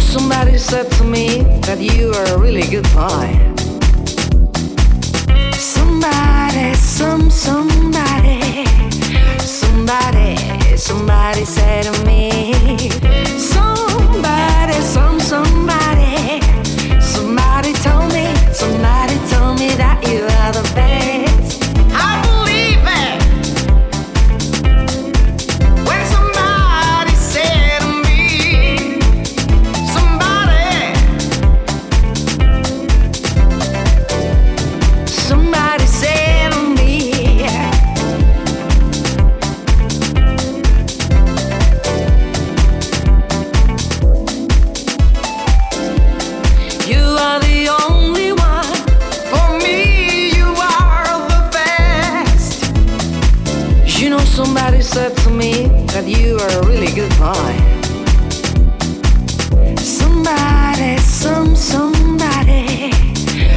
Somebody said to me that you are a really good boy. Somebody, some, somebody, somebody, somebody said to me. Somebody, some, somebody, somebody told me, somebody told me that you goodbye. Somebody, some somebody,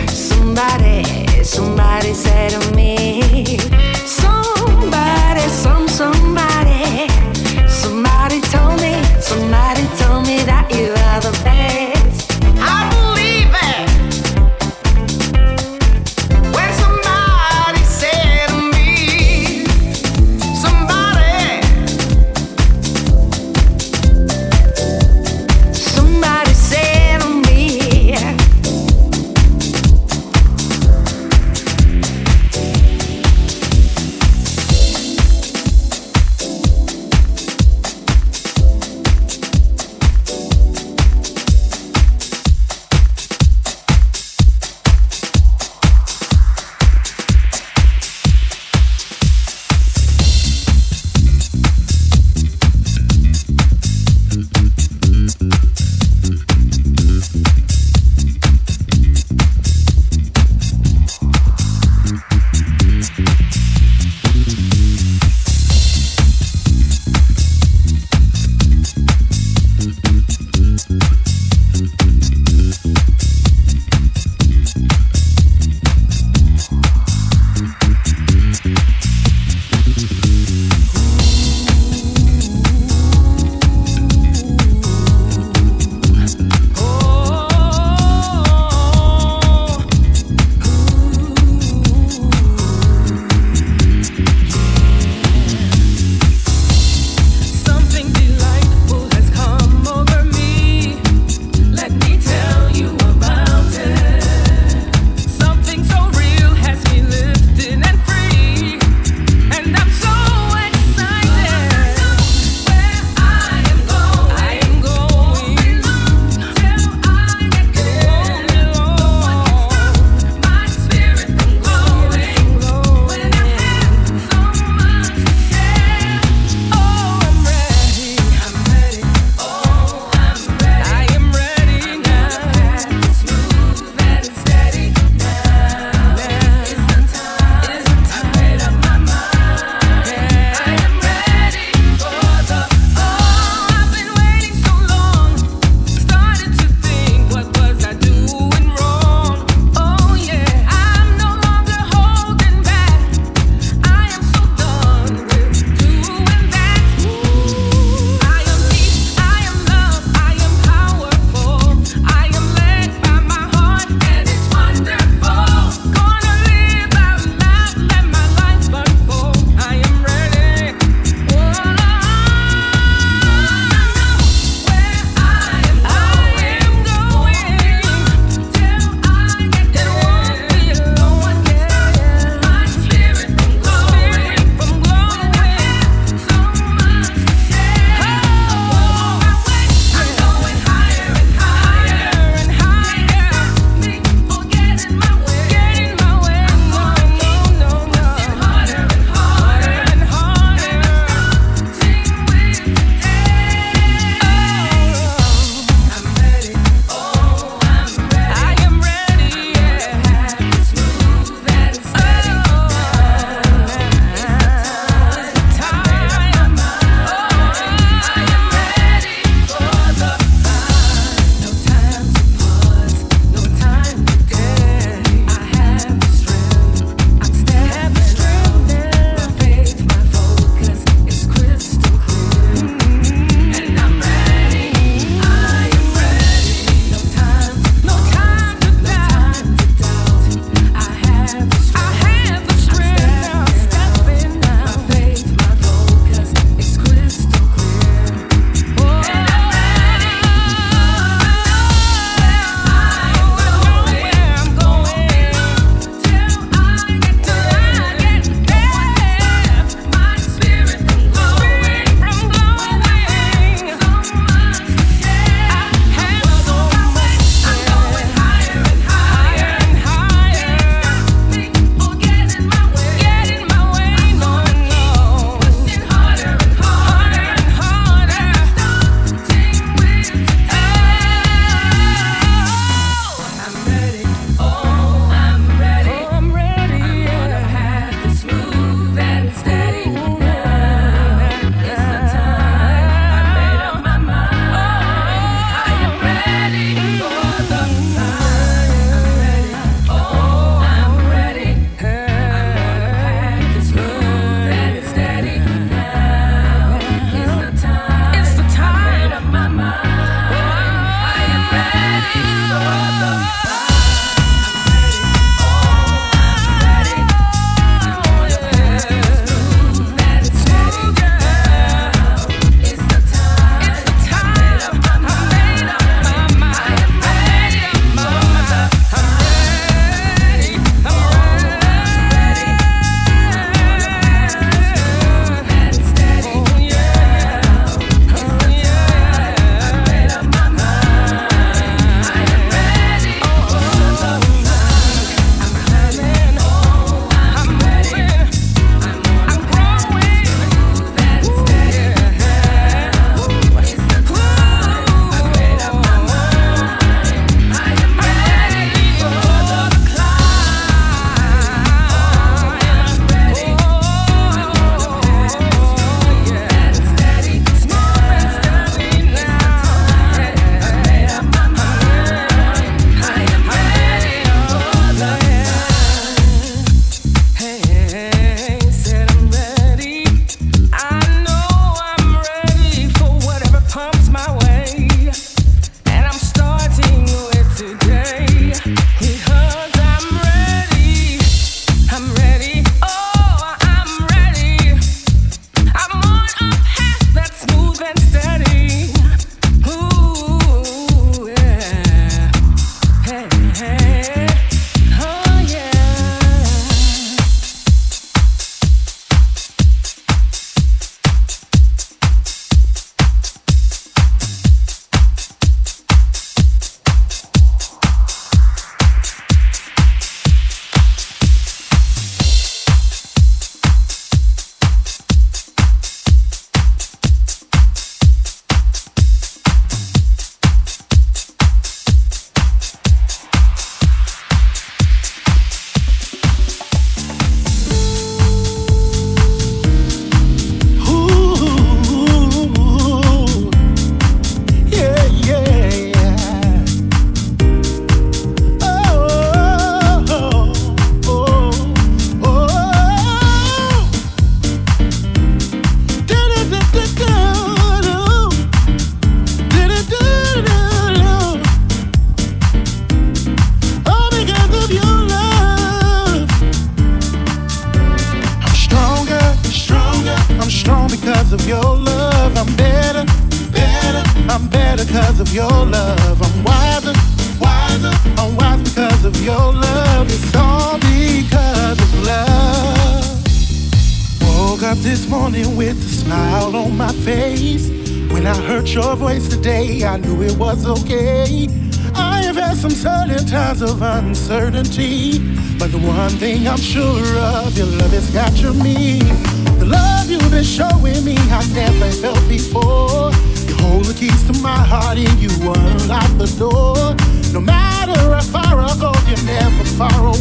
somebody, somebody said to me.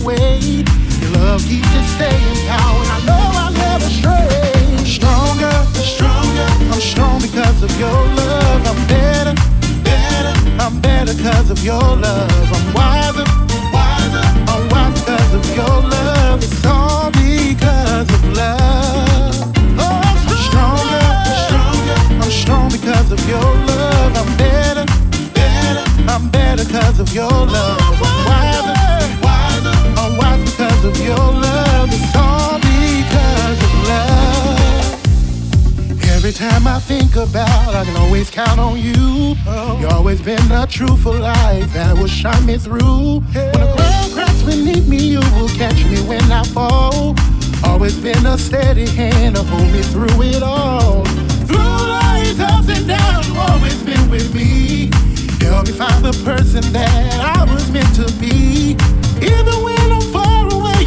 away. Your love keeps it staying now, and I know I'll never stray. Stronger, stronger, I'm strong because of your love. I'm better, better, I'm better because of your love. I'm wiser, wiser, I'm wise because of your love. It's all because of love. Oh, I'm stronger, stronger, I'm strong because of your love. I'm better. better, I'm better cause of your love. Why? time I think about, I can always count on you. Oh. You always been a truthful light that will shine me through. When the ground cracks beneath me, you will catch me when I fall. Always been a steady hand to hold me through it all. Through life's ups and downs, you always been with me. Help me find the person that I was meant to be. Even when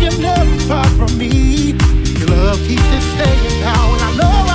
you're never far from me. Your love keeps it staying now, and I know I